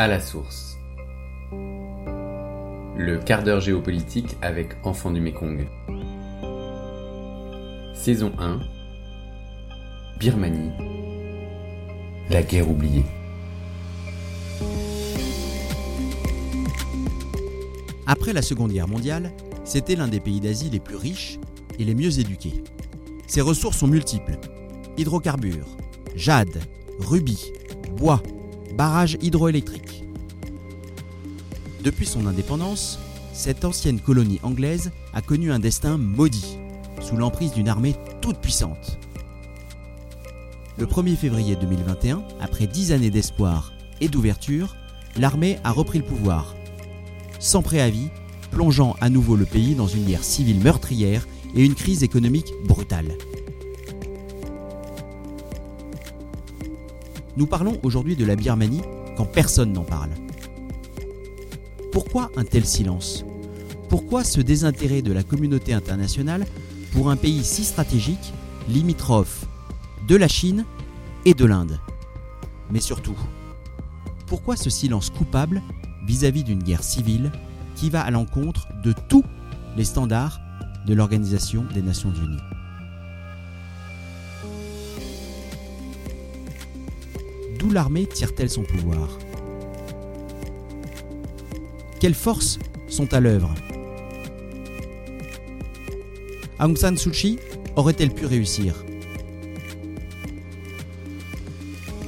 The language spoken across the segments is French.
À la source. Le quart d'heure géopolitique avec Enfants du Mékong. Saison 1. Birmanie. La guerre oubliée. Après la Seconde Guerre mondiale, c'était l'un des pays d'Asie les plus riches et les mieux éduqués. Ses ressources sont multiples. Hydrocarbures, jade, rubis, bois, barrages hydroélectriques. Depuis son indépendance, cette ancienne colonie anglaise a connu un destin maudit, sous l'emprise d'une armée toute puissante. Le 1er février 2021, après dix années d'espoir et d'ouverture, l'armée a repris le pouvoir, sans préavis, plongeant à nouveau le pays dans une guerre civile meurtrière et une crise économique brutale. Nous parlons aujourd'hui de la Birmanie quand personne n'en parle. Pourquoi un tel silence? Pourquoi ce désintérêt de la communauté internationale pour un pays si stratégique, limitrophe de la Chine et de l'Inde? Mais surtout, pourquoi ce silence coupable vis-à-vis d'une guerre civile qui va à l'encontre de tous les standards de l'Organisation des Nations Unies? D'où l'armée tire-t-elle son pouvoir? Quelles forces sont à l'œuvre? Aung San Suu Kyi aurait-elle pu réussir?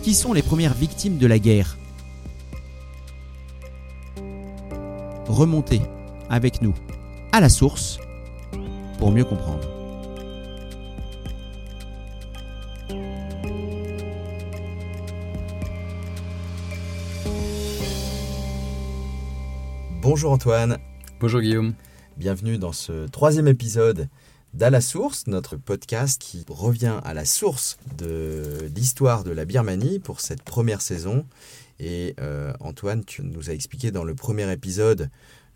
Qui sont les premières victimes de la guerre? Remontez avec nous à la source pour mieux comprendre. Bonjour Antoine, Bonjour Guillaume. bienvenue dans ce troisième épisode d'À la source, notre podcast qui revient à la source de l'histoire de la Birmanie pour cette première saison. Et euh, Antoine, tu nous as expliqué dans le premier épisode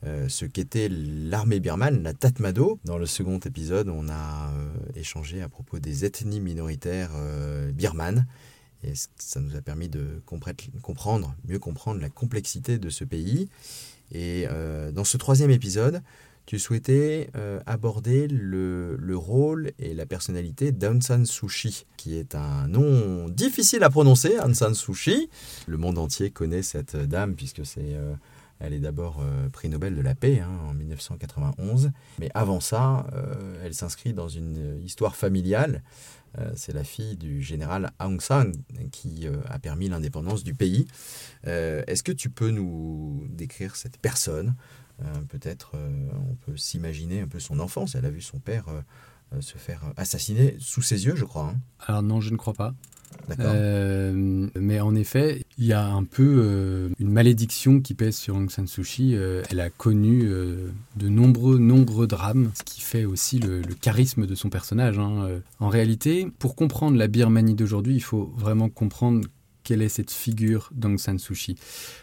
euh, ce qu'était l'armée birmane, la Tatmadaw. Dans le second épisode, on a euh, échangé à propos des ethnies minoritaires birmanes. Et ça nous a permis de comprendre, mieux comprendre la complexité de ce pays. Et euh, dans ce troisième épisode, tu souhaitais euh, aborder le, le rôle et la personnalité d'Aung San Suu Kyi, qui est un nom difficile à prononcer, Aung San Suu Kyi. Le monde entier connaît cette dame puisque c'est, euh, elle est d'abord euh, prix Nobel de la paix hein, en 1991. Mais avant ça, euh, elle s'inscrit dans une histoire familiale. Euh, c'est la fille du général Aung San qui euh, a permis l'indépendance du pays. Euh, Est-ce que tu peux nous décrire cette personne? Euh, Peut-être euh, on peut s'imaginer un peu son enfance. Elle a vu son père euh, euh, se faire assassiner sous ses yeux, je crois. hein. Alors non, je ne crois pas. Euh, mais en effet, il y a un peu euh, une malédiction qui pèse sur Aung San Suu Kyi. Euh, elle a connu de nombreux, nombreux drames, ce qui fait aussi le, charisme de son personnage. hein. En réalité, pour comprendre la Birmanie d'aujourd'hui, il faut vraiment comprendre quelle est cette figure d'Aung San Suu Kyi.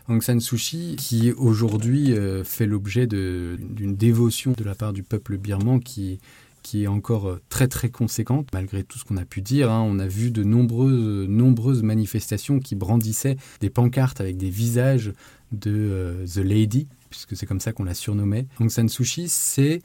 Aung San Suu Kyi, qui aujourd'hui fait l'objet d'une dévotion de la part du peuple birman qui qui est encore euh, très très conséquente malgré tout ce qu'on a pu dire. hein. On a vu de nombreuses, nombreuses manifestations qui brandissaient des pancartes avec des visages de euh, The Lady, puisque c'est comme ça qu'on la surnommait. Aung San Suu Kyi, c'est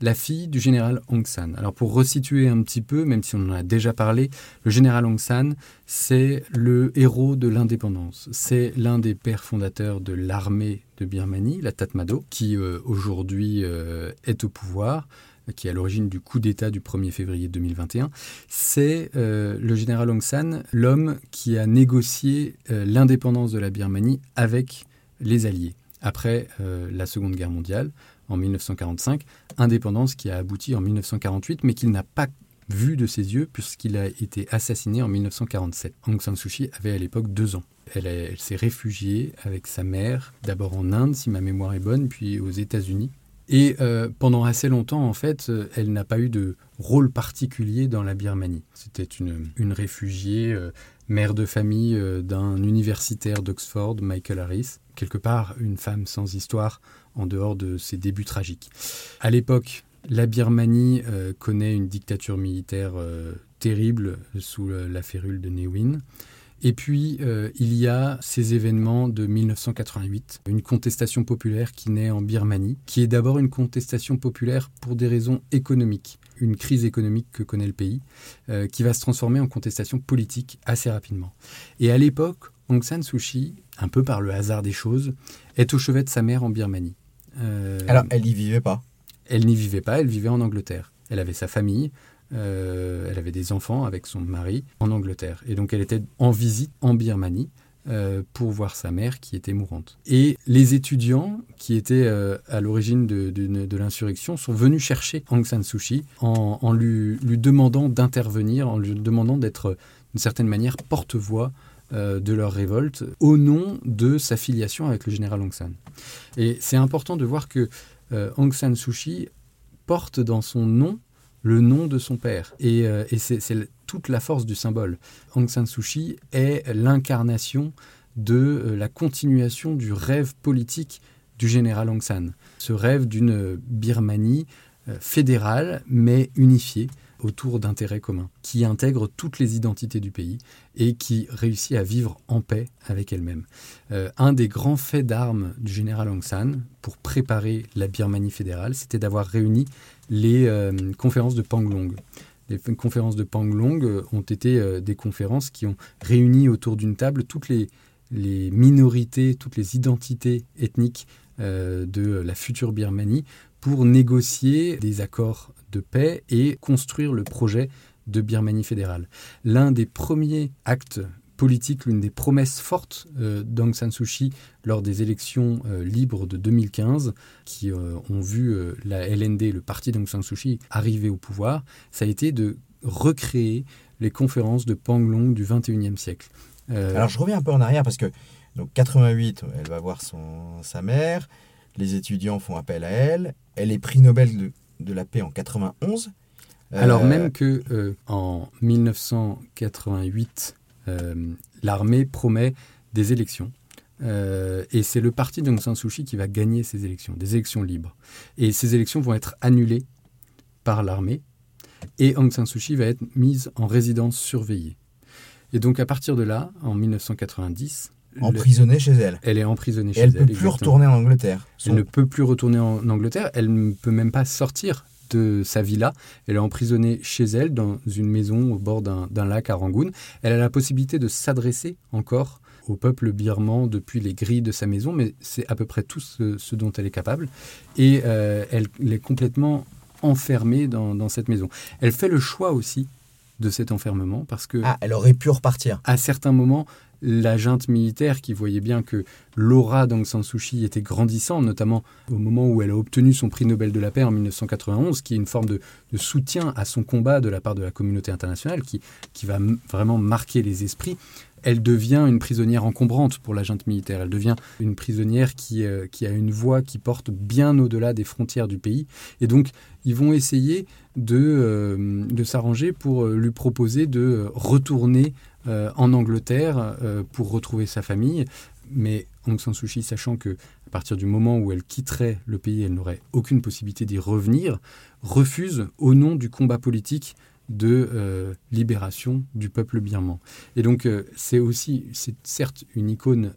la fille du général Aung San. Alors pour resituer un petit peu, même si on en a déjà parlé, le général Aung San, c'est le héros de l'indépendance. C'est l'un des pères fondateurs de l'armée de Birmanie, la Tatmadaw, qui euh, aujourd'hui euh, est au pouvoir qui est à l'origine du coup d'État du 1er février 2021, c'est euh, le général Aung San, l'homme qui a négocié euh, l'indépendance de la Birmanie avec les Alliés après euh, la Seconde Guerre mondiale en 1945, indépendance qui a abouti en 1948, mais qu'il n'a pas vu de ses yeux puisqu'il a été assassiné en 1947. Aung San Suu Kyi avait à l'époque deux ans. Elle s'est réfugiée avec sa mère, d'abord en Inde, si ma mémoire est bonne, puis aux États-Unis. Et euh, pendant assez longtemps, en fait, euh, elle n'a pas eu de rôle particulier dans la Birmanie. C'était une, réfugiée, euh, mère de famille d'un universitaire d'Oxford, Michael Harris. Quelque part, une femme sans histoire en dehors de ses débuts tragiques. À l'époque, la Birmanie connaît une dictature militaire terrible sous la férule de Ne Win. Et puis, euh, il y a ces événements de 1988, une contestation populaire qui naît en Birmanie, qui est d'abord une contestation populaire pour des raisons économiques, une crise économique que connaît le pays, euh, qui va se transformer en contestation politique assez rapidement. Et à l'époque, Aung San Suu Kyi, un peu par le hasard des choses, est au chevet de sa mère en Birmanie. Euh, Alors, elle n'y vivait pas? Elle n'y vivait pas, elle vivait en Angleterre. Elle avait sa famille, euh, elle avait des enfants avec son mari en Angleterre. Et donc elle était en visite en Birmanie euh, pour voir sa mère qui était mourante. Et les étudiants qui étaient euh, à l'origine de, l'insurrection sont venus chercher Aung San Suu Kyi en, lui, lui, demandant d'intervenir, en lui demandant d'être d'une certaine manière porte-voix de leur révolte au nom de sa filiation avec le général Aung San. Et c'est important de voir que Aung San Suu Kyi porte dans son nom le nom de son père. Et, euh, c'est toute la force du symbole. Aung San Suu Kyi est l'incarnation de euh, la continuation du rêve politique du général Aung San. Ce rêve d'une Birmanie euh, fédérale mais unifiée autour d'intérêts communs, qui intègre toutes les identités du pays et qui réussit à vivre en paix avec elle-même. un des grands faits d'armes du général Aung San pour préparer la Birmanie fédérale, c'était d'avoir réuni les euh, conférences de Panglong. Les conférences de Panglong euh, ont été euh, des conférences qui ont réuni autour d'une table toutes les, minorités, toutes les identités ethniques de la future Birmanie pour négocier des accords de paix et construire le projet de Birmanie fédérale. L'un des premiers actes politique, l'une des promesses fortes euh, d'Aung San Suu Kyi lors des élections euh, libres de 2015, qui euh, ont vu la LND, le parti d'Aung San Suu Kyi, arriver au pouvoir, ça a été de recréer les conférences de Panglong du 21e siècle. Alors je reviens un peu en arrière parce que donc 88, elle va voir son, sa mère, les étudiants font appel à elle, elle est prix Nobel de, de la paix en 91. Alors même que en 1988, euh, l'armée promet des élections. Euh, et c'est le parti d'Aung San Suu Kyi qui va gagner ces élections, des élections libres. Et ces élections vont être annulées par l'armée. Et Aung San Suu Kyi va être mise en résidence surveillée. Et donc à partir de là, en 1990, emprisonnée chez elle. Elle est emprisonnée chez elle. Elle ne peut plus retourner en Angleterre. Elle ne peut plus retourner en Angleterre. Elle ne peut même pas sortir de sa villa. Elle est emprisonnée chez elle, dans une maison au bord d'un lac à Rangoon. Elle a la possibilité de s'adresser encore au peuple birman depuis les grilles de sa maison, mais c'est à peu près tout ce, dont elle est capable. Et euh, elle, est complètement enfermée dans, cette maison. Elle fait le choix aussi de cet enfermement parce que... Ah, elle aurait pu repartir. À certains moments, la junte militaire qui voyait bien que l'aura d'Aung San Suu Kyi était grandissante, notamment au moment où elle a obtenu son prix Nobel de la paix en 1991, qui est une forme de, soutien à son combat de la part de la communauté internationale, qui, qui va vraiment marquer les esprits. Elle devient une prisonnière encombrante pour la junte militaire. Elle devient une prisonnière qui, euh, qui a une voix qui porte bien au-delà des frontières du pays. Et donc, ils vont essayer de, euh, de s'arranger pour euh, lui proposer de retourner euh, en Angleterre pour retrouver sa famille. Mais Aung San Suu Kyi, sachant que à partir du moment où elle quitterait le pays, elle n'aurait aucune possibilité d'y revenir, refuse au nom du combat politique de libération du peuple birman. Et donc c'est aussi, c'est certes une icône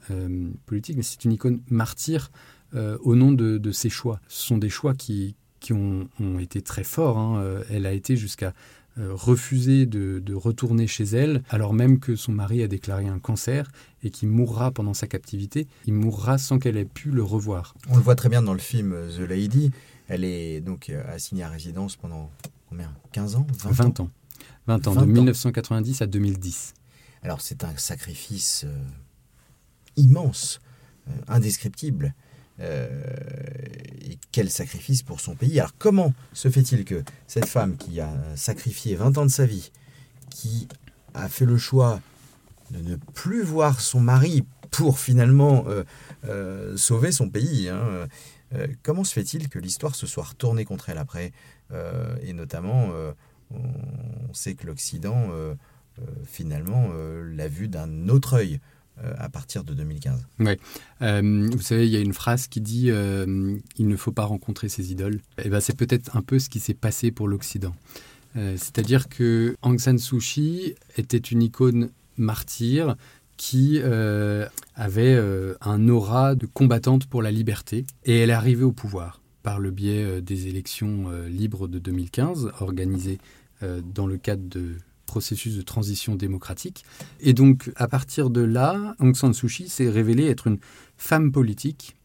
politique, mais c'est une icône martyre au nom de, ses choix. Ce sont des choix qui, qui ont, été très forts. Hein. Elle a été jusqu'à euh, refuser de, retourner chez elle, alors même que son mari a déclaré un cancer et qu'il mourra pendant sa captivité. Il mourra sans qu'elle ait pu le revoir. On le voit très bien dans le film The Lady. Elle est donc euh, assignée à résidence pendant combien? 15 ans? 20, ans? 20 ans, de 1990 à 2010. Alors c'est un sacrifice euh, immense, indescriptible. Euh, et quel sacrifice pour son pays. Alors comment se fait-il que cette femme qui a sacrifié 20 ans de sa vie, qui a fait le choix de ne plus voir son mari pour finalement euh, euh, sauver son pays, hein, comment se fait-il que l'histoire se soit retournée contre elle après Et notamment, on sait que l'Occident, finalement, l'a vue d'un autre œil. Euh, à partir de 2015. Ouais. Euh, vous savez, il y a une phrase qui dit euh, il ne faut pas rencontrer ses idoles. Et eh ben, c'est peut-être un peu ce qui s'est passé pour l'Occident. C'est-à-dire que Aung San Suu Kyi était une icône martyre qui avait un aura de combattante pour la liberté. Et elle est arrivée au pouvoir par le biais des élections libres de 2015, organisées dans le cadre de processus de transition démocratique. Et donc, à partir de là, Aung San Suu Kyi s'est révélée être une femme politique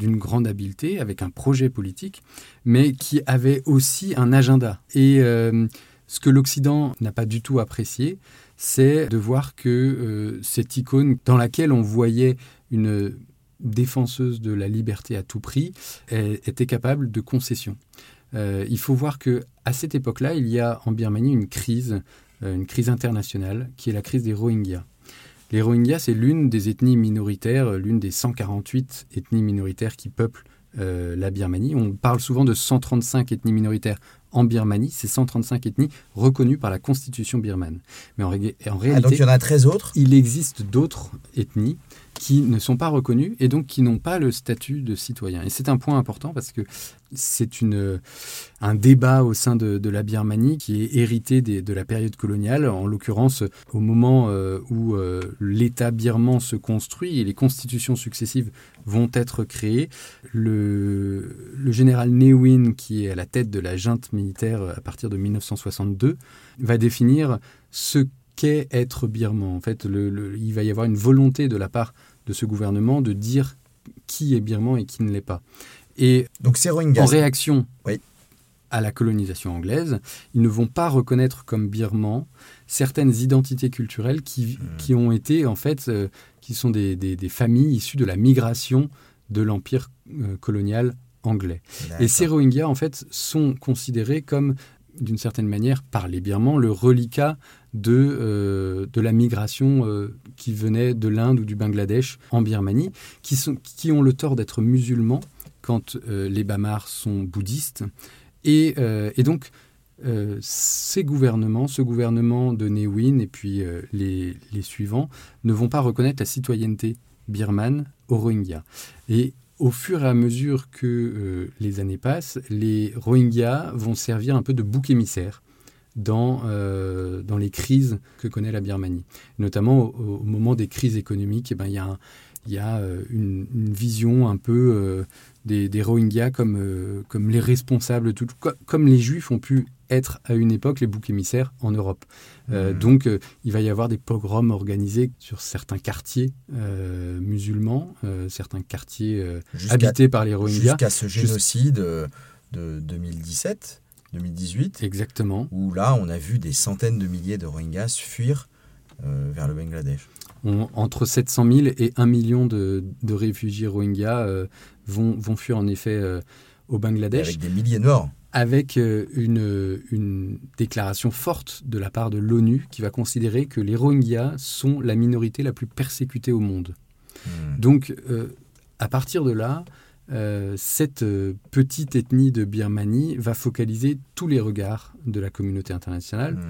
d'une grande habileté, avec un projet politique, mais qui avait aussi un agenda. Et ce que l'Occident n'a pas du tout apprécié, c'est de voir que euh, cette icône dans laquelle on voyait une défenseuse de la liberté à tout prix était capable de concessions. Euh, il faut voir que à cette époque-là, il y a en Birmanie une crise, euh, une crise internationale, qui est la crise des Rohingyas. Les Rohingyas, c'est l'une des ethnies minoritaires, l'une des 148 ethnies minoritaires qui peuplent la Birmanie. On parle souvent de 135 ethnies minoritaires en Birmanie, ces 135 ethnies reconnues par la constitution birmane. Mais en, en ah, réalité, donc il y en a 13 autres? Il existe d'autres ethnies qui ne sont pas reconnus et donc qui n'ont pas le statut de citoyen. Et c'est un point important parce que c'est un débat au sein de, la Birmanie qui est hérité de la période coloniale, en l'occurrence au moment euh, où euh, l'État birman se construit et les constitutions successives vont être créées. Le, le général Ne Win, qui est à la tête de la junte militaire à partir de 1962, va définir ce qu'est être birman. En fait, le, il va y avoir une volonté de la part de ce gouvernement de dire qui est birman et qui ne l'est pas. Et Donc ces Rohingyas. En réaction à la colonisation anglaise, ils ne vont pas reconnaître comme birman certaines identités culturelles qui, hmm. qui ont été en fait, euh, qui sont des, des, familles issues de la migration de l'empire euh, colonial anglais. Et ces Rohingyas en fait sont considérés comme d'une certaine manière par les Birmans le reliquat de, euh, de la migration euh, qui venait de l'Inde ou du Bangladesh en Birmanie, qui, sont, qui ont le tort d'être musulmans quand euh, les Bamars sont bouddhistes. Et, et donc, ces gouvernements, ce gouvernement de Win et puis les, les, suivants, ne vont pas reconnaître la citoyenneté birmane aux Rohingyas. Et au fur et à mesure que les années passent, les Rohingyas vont servir un peu de bouc émissaire dans, euh, dans les crises que connaît la Birmanie. Notamment au, moment des crises économiques, eh ben, il y a, y a euh, une, vision un peu euh, des, des, Rohingyas comme, comme les responsables, tout, comme les Juifs ont pu être à une époque les boucs émissaires en Europe. Mmh. Donc il va y avoir des pogroms organisés sur certains quartiers musulmans, certains quartiers habités par les Rohingyas. Jusqu'à ce génocide de 2017 2018. Exactement. Où là, on a vu des centaines de milliers de Rohingyas fuir euh, vers le Bangladesh. entre 700 000 et 1 million de, réfugiés Rohingyas euh, vont, vont, fuir en effet euh, au Bangladesh. avec des milliers de morts. Avec une, une, déclaration forte de la part de l'ONU qui va considérer que les Rohingyas sont la minorité la plus persécutée au monde. Hmm. Donc, à partir de là, euh, cette euh, petite ethnie de Birmanie va focaliser tous les regards de la communauté internationale. Hmm.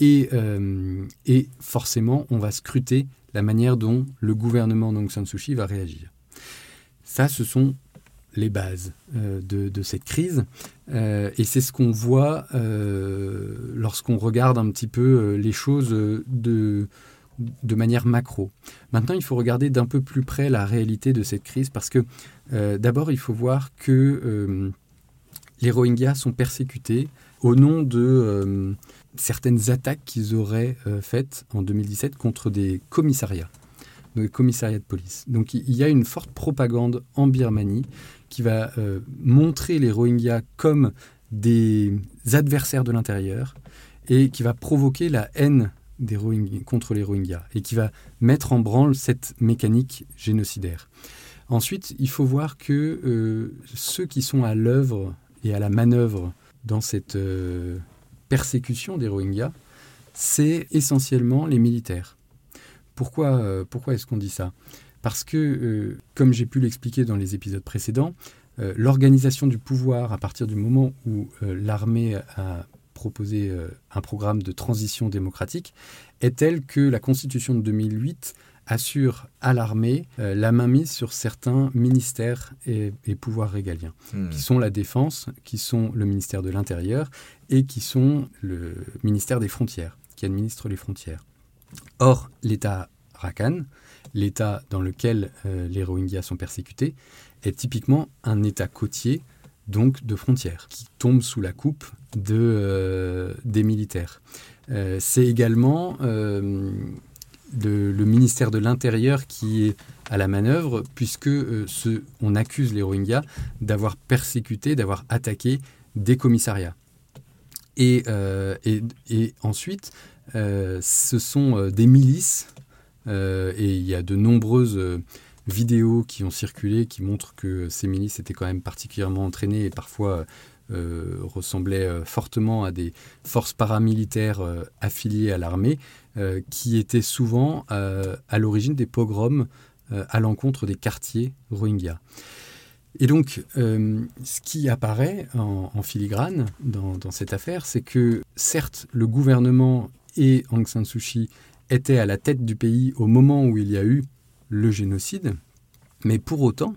Et, euh, et, forcément, on va scruter la manière dont le gouvernement d'Aung San Suu Kyi va réagir. Ça, ce sont les bases de, de, cette crise. et c'est ce qu'on voit lorsqu'on regarde un petit peu les choses de, de manière macro. Maintenant, il faut regarder d'un peu plus près la réalité de cette crise parce que euh, d'abord, il faut voir que euh, les Rohingyas sont persécutés au nom de euh, certaines attaques qu'ils auraient faites en 2017 contre des commissariats, des commissariats de police. Donc il y a une forte propagande en Birmanie qui va montrer les Rohingyas comme des adversaires de l'intérieur et qui va provoquer la haine des contre les Rohingyas et qui va mettre en branle cette mécanique génocidaire. Ensuite, il faut voir que euh, ceux qui sont à l'œuvre et à la manœuvre dans cette euh, persécution des Rohingyas, c'est essentiellement les militaires. Pourquoi, euh, pourquoi est-ce qu'on dit ça? Parce que, comme j'ai pu l'expliquer dans les épisodes précédents, l'organisation du pouvoir à partir du moment où l'armée a proposer euh, un programme de transition démocratique est telle que la Constitution de 2008 assure à l'armée euh, la mainmise sur certains ministères et, pouvoirs régaliens, hmm. qui sont la défense, qui sont le ministère de l'Intérieur et qui sont le ministère des Frontières, qui administre les frontières. Or, l'État Rakhine, l'État dans lequel euh, les Rohingyas sont persécutés, est typiquement un État côtier, donc de frontières, qui tombe sous la coupe de, euh, des militaires. C'est également le, ministère de l'Intérieur qui est à la manœuvre, puisque ce, on accuse les Rohingyas d'avoir persécuté, d'avoir attaqué des commissariats. Et, et, et ensuite, ce sont des milices euh, et il y a de nombreuses euh, vidéos qui ont circulé qui montrent que ces milices étaient quand même particulièrement entraînées et parfois euh, ressemblaient fortement à des forces paramilitaires affiliées à l'armée, qui étaient souvent à l'origine des pogroms à l'encontre des quartiers Rohingyas. Et donc, ce qui apparaît en, filigrane dans, dans, cette affaire, c'est que certes, le gouvernement et Aung San Suu Kyi était à la tête du pays au moment où il y a eu le génocide, mais pour autant,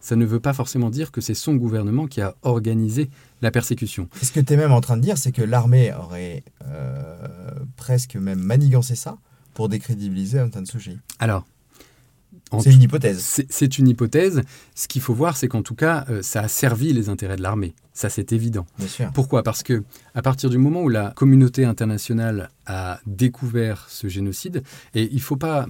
ça ne veut pas forcément dire que c'est son gouvernement qui a organisé la persécution. Ce que tu es même en train de dire, c'est que l'armée aurait euh, presque même manigancé ça pour décrédibiliser Aung San Suu Kyi. Alors, c'est une hypothèse. C'est une hypothèse. Ce qu'il faut voir, c'est qu'en tout cas, euh, ça a servi les intérêts de l'armée. Ça, c'est évident. Bien sûr. Pourquoi? Parce que à partir du moment où la communauté internationale a découvert ce génocide, et il ne faut pas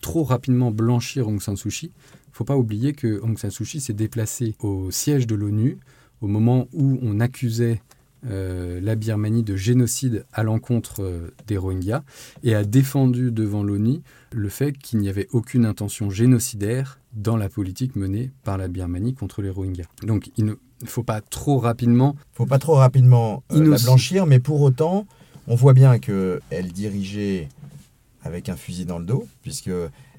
trop rapidement blanchir Aung San Suu Kyi, il ne faut pas oublier que Aung San Suu Kyi s'est déplacé au siège de l'ONU au moment où on accusait euh, la Birmanie de génocide à l'encontre euh, des Rohingyas et a défendu devant l'ONU le fait qu'il n'y avait aucune intention génocidaire dans la politique menée par la Birmanie contre les Rohingyas. Donc il ne faut pas trop rapidement... Il faut pas trop rapidement euh, la blanchir, mais pour autant, on voit bien qu'elle dirigeait avec un fusil dans le dos, puisque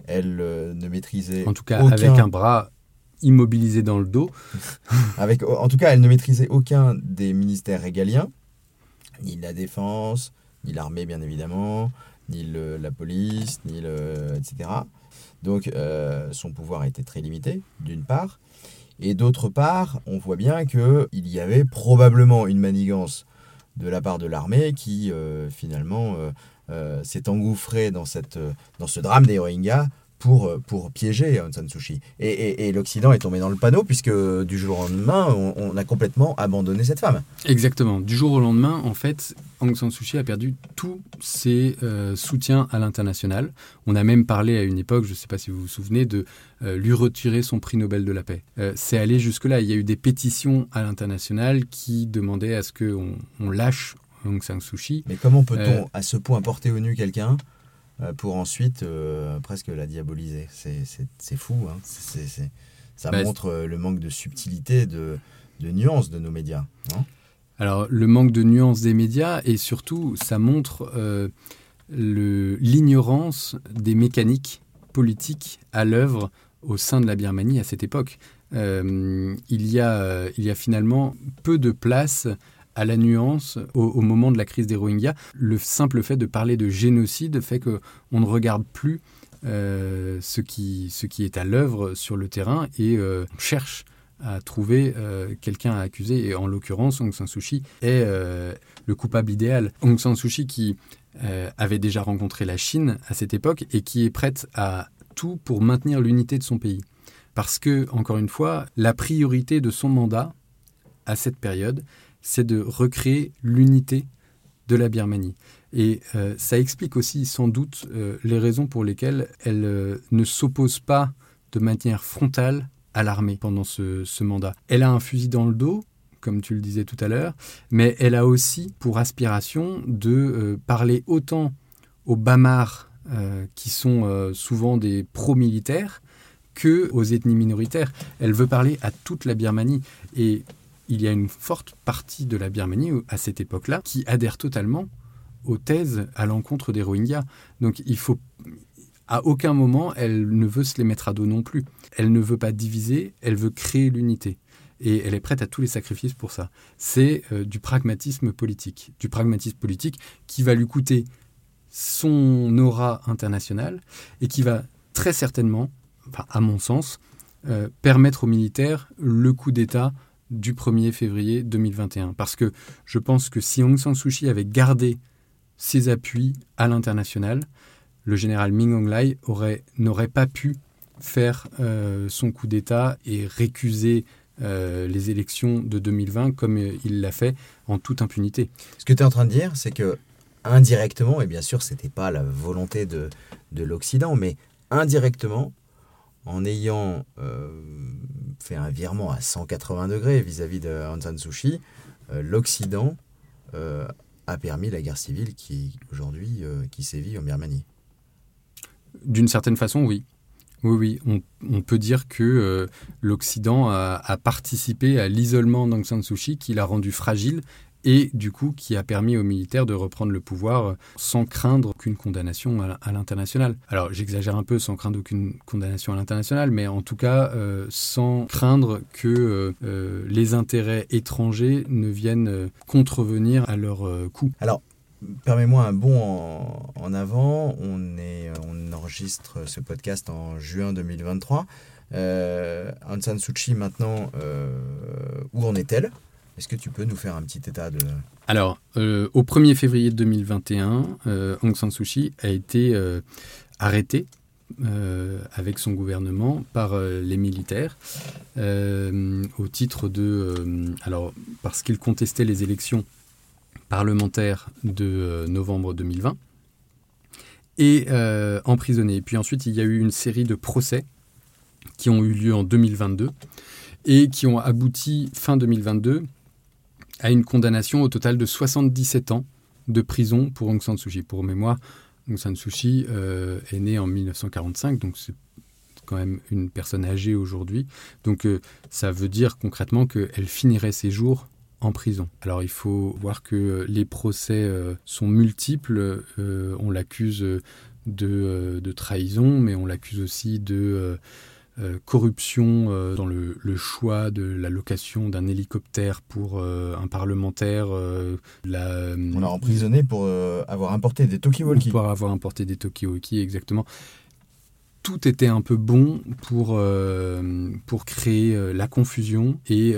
elle ne maîtrisait... En tout cas, avec un bras immobilisée dans le dos. Avec, en tout cas, elle ne maîtrisait aucun des ministères régaliens, ni la défense, ni l'armée bien évidemment, ni la police, ni le, etc. Donc euh, son pouvoir était très limité, d'une part. Et d'autre part, on voit bien qu'il y avait probablement une manigance de la part de l'armée qui euh, finalement euh, s'est engouffrée dans, cette, dans ce drame des Rohingyas pour, euh, pour piéger Aung San Suu Kyi. Et, et, l'Occident est tombé dans le panneau puisque du jour au lendemain, on, a complètement abandonné cette femme. Exactement. Du jour au lendemain, en fait, Aung San Suu Kyi a perdu tous ses euh, soutiens à l'international. On a même parlé à une époque, je ne sais pas si vous vous souvenez, de euh, lui retirer son prix Nobel de la paix. C'est allé jusque-là. Il y a eu des pétitions à l'international qui demandaient à ce qu'on on lâche Aung San Suu Kyi. Mais comment peut-on à ce point porter au nu quelqu'un euh, pour ensuite euh, presque la diaboliser. C'est fou, hein. ça bah, montre euh, le manque de subtilité, de, de nuance de nos médias. Alors, le manque de nuance des médias et surtout, ça montre l'ignorance des mécaniques politiques à l'œuvre au sein de la Birmanie à cette époque. il, y a, il y a finalement peu de place à la nuance au, moment de la crise des Rohingyas. Le simple fait de parler de génocide fait qu'on ne regarde plus euh, ce, qui, ce qui est à l'œuvre sur le terrain et euh, cherche à trouver euh, quelqu'un à accuser. Et en l'occurrence, Aung San Suu Kyi est le coupable idéal. Aung San Suu Kyi qui avait déjà rencontré la Chine à cette époque et qui est prête à tout pour maintenir l'unité de son pays. Parce que, encore une fois, la priorité de son mandat à cette période, c'est de recréer l'unité de la Birmanie. Et euh, ça explique aussi sans doute euh, les raisons pour lesquelles elle euh, ne s'oppose pas de manière frontale à l'armée pendant ce, mandat. Elle a un fusil dans le dos, comme tu le disais tout à l'heure, mais elle a aussi pour aspiration de parler autant aux Bamars, qui sont souvent des pro-militaires, que aux ethnies minoritaires. Elle veut parler à toute la Birmanie. Et il y a une forte partie de la Birmanie à cette époque-là qui adhère totalement aux thèses à l'encontre des Rohingyas. Donc il faut à aucun moment elle ne veut se les mettre à dos non plus. Elle ne veut pas diviser, elle veut créer l'unité. Et elle est prête à tous les sacrifices pour ça. C'est euh, du pragmatisme politique. Du pragmatisme politique qui va lui coûter son aura internationale et qui va très certainement, à mon sens, euh, permettre aux militaires le coup d'État du 1er février 2021. Parce que je pense que si Aung San Suu Kyi avait gardé ses appuis à l'international, le général Ming Honglai n'aurait pas pu faire son coup d'État et récuser les élections de 2020 comme il l'a fait en toute impunité. Ce que tu es en train de dire, c'est que indirectement, et bien sûr, ce n'était pas la volonté de, de l'Occident, mais indirectement, en ayant euh, fait un virement à 180 degrés vis-à-vis de San Suu Kyi, euh, l'Occident euh, a permis la guerre civile qui aujourd'hui qui sévit en Birmanie. D'une certaine façon, oui. Oui, oui, on, peut dire que l'Occident a, a, participé à l'isolement d'Aung San Suu Kyi, qui l'a rendu fragile et du coup qui a permis aux militaires de reprendre le pouvoir euh, sans craindre aucune condamnation à l'international. Alors j'exagère un peu sans craindre aucune condamnation à l'international, mais en tout cas euh, sans craindre que euh, les intérêts étrangers ne viennent contrevenir à leur coup. Alors Permets-moi un bond en, avant. On, enregistre ce podcast en juin 2023. Euh, Aung San Suu Kyi, maintenant, où en est-elle? Est-ce que tu peux nous faire un petit état de... Alors, euh, au 1er février 2021, euh, Aung San Suu Kyi a été euh, arrêté avec son gouvernement par les militaires au titre de... alors, parce qu'il contestait les élections parlementaires de novembre 2020 et emprisonné. Et puis ensuite, il y a eu une série de procès qui ont eu lieu en 2022 et qui ont abouti fin 2022 à une condamnation au total de 77 ans de prison pour Aung San Suu Kyi. Pour mémoire, Aung San Suu Kyi euh, est né en 1945, donc c'est quand même une personne âgée aujourd'hui. Donc euh, ça veut dire concrètement qu'elle finirait ses jours en prison. Alors il faut voir que les procès euh, sont multiples. on l'accuse de, trahison, mais on l'accuse aussi de euh, corruption euh, dans le, choix de la location d'un hélicoptère pour euh, un parlementaire. La, On l'a emprisonné pour avoir importé des Tokiwoki. Pour avoir importé des Tokiwoki, exactement. Tout était un peu bon pour, pour créer la confusion et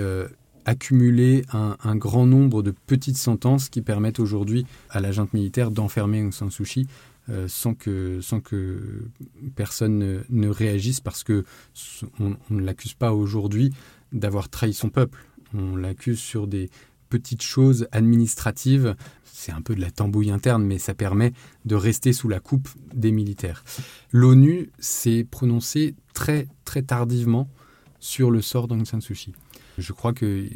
accumuler un, un, grand nombre de petites sentences qui permettent aujourd'hui à la junte militaire d'enfermer Aung San Suu Kyi euh, sans, que, sans que personne ne, réagisse parce que on, ne l'accuse pas aujourd'hui d'avoir trahi son peuple. On l'accuse sur des petites choses administratives. C'est un peu de la tambouille interne, mais ça permet de rester sous la coupe des militaires. L'ONU s'est prononcée très très tardivement sur le sort d'Aung San Suu Kyi. Je crois que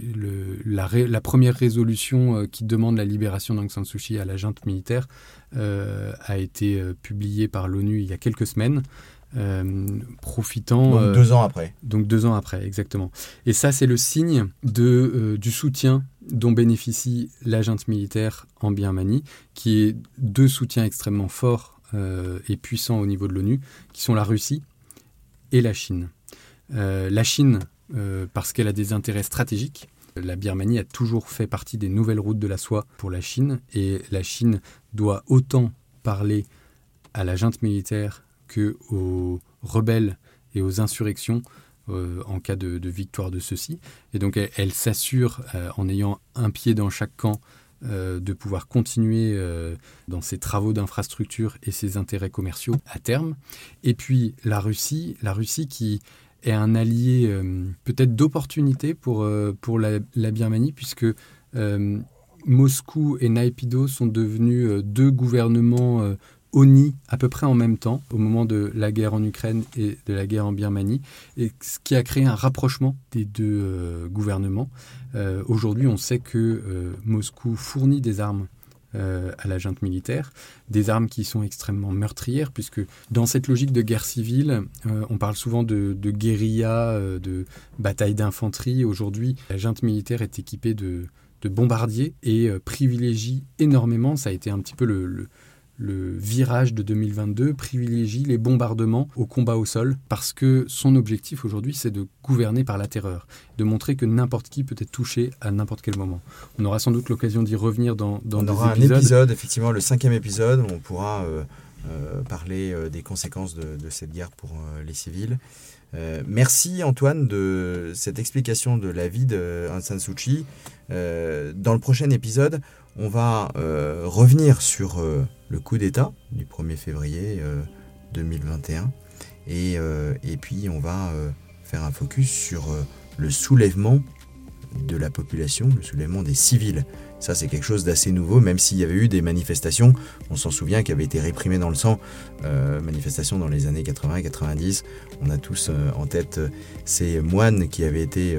la, la, première résolution euh, qui demande la libération d'Aung San Suu Kyi à la junte militaire a été euh, publiée par l'ONU il y a quelques semaines. profitant. Donc deux ans après. Donc deux ans après, exactement. Et ça, c'est le signe de, du soutien dont bénéficie la junte militaire en Birmanie, qui est deux soutiens extrêmement forts et puissants au niveau de l'ONU, qui sont la Russie et la Chine. la Chine euh, parce qu'elle a des intérêts stratégiques. La Birmanie a toujours fait partie des nouvelles routes de la soie pour la Chine et la Chine doit autant parler à la junte militaire que aux rebelles et aux insurrections euh, en cas de, victoire de ceux-ci. Et donc elle, s'assure, euh, en ayant un pied dans chaque camp, de pouvoir continuer dans ses travaux d'infrastructure et ses intérêts commerciaux à terme. Et puis la Russie, la Russie qui est un allié euh, peut-être d'opportunité pour, euh, pour la, Birmanie, puisque euh, Moscou et Naïpido sont devenus deux gouvernements ONI à peu près en même temps, au moment de la guerre en Ukraine et de la guerre en Birmanie, et ce qui a créé un rapprochement des deux gouvernements. Aujourd'hui, on sait que Moscou fournit des armes euh, à la junte militaire, des armes qui sont extrêmement meurtrières, puisque dans cette logique de guerre civile, euh, on parle souvent de, guérilla, euh, de bataille d'infanterie. Aujourd'hui, la junte militaire est équipée de, bombardiers et privilégie énormément, ça a été un petit peu le virage de 2022 privilégie les bombardements au combat au sol parce que son objectif aujourd'hui c'est de gouverner par la terreur, de montrer que n'importe qui peut être touché à n'importe quel moment. On aura sans doute l'occasion d'y revenir dans, dans on aura un épisode, effectivement le cinquième épisode, où on pourra euh, euh, parler euh, des conséquences de, cette guerre pour les civils. merci Antoine de cette explication de la vie de Aung San Suu Kyi. dans le prochain épisode, on va revenir sur le coup d'État du 1er février 2021. Et, et, puis on va faire un focus sur le soulèvement de la population, le soulèvement des civils. Ça, c'est quelque chose d'assez nouveau, même s'il y avait eu des manifestations, on s'en souvient, qui avaient été réprimées dans le sang, euh, manifestations dans les années 80 et 90. On a tous euh, en tête euh, ces moines qui avaient été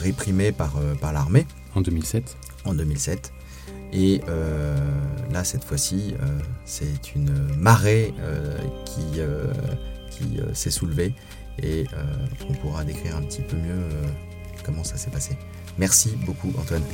réprimés par, par l'armée. En 2007. En 2007. Et là, cette fois-ci, c'est une marée qui, qui s'est soulevée et on pourra décrire un petit peu mieux comment ça s'est passé. Merci beaucoup Antoine.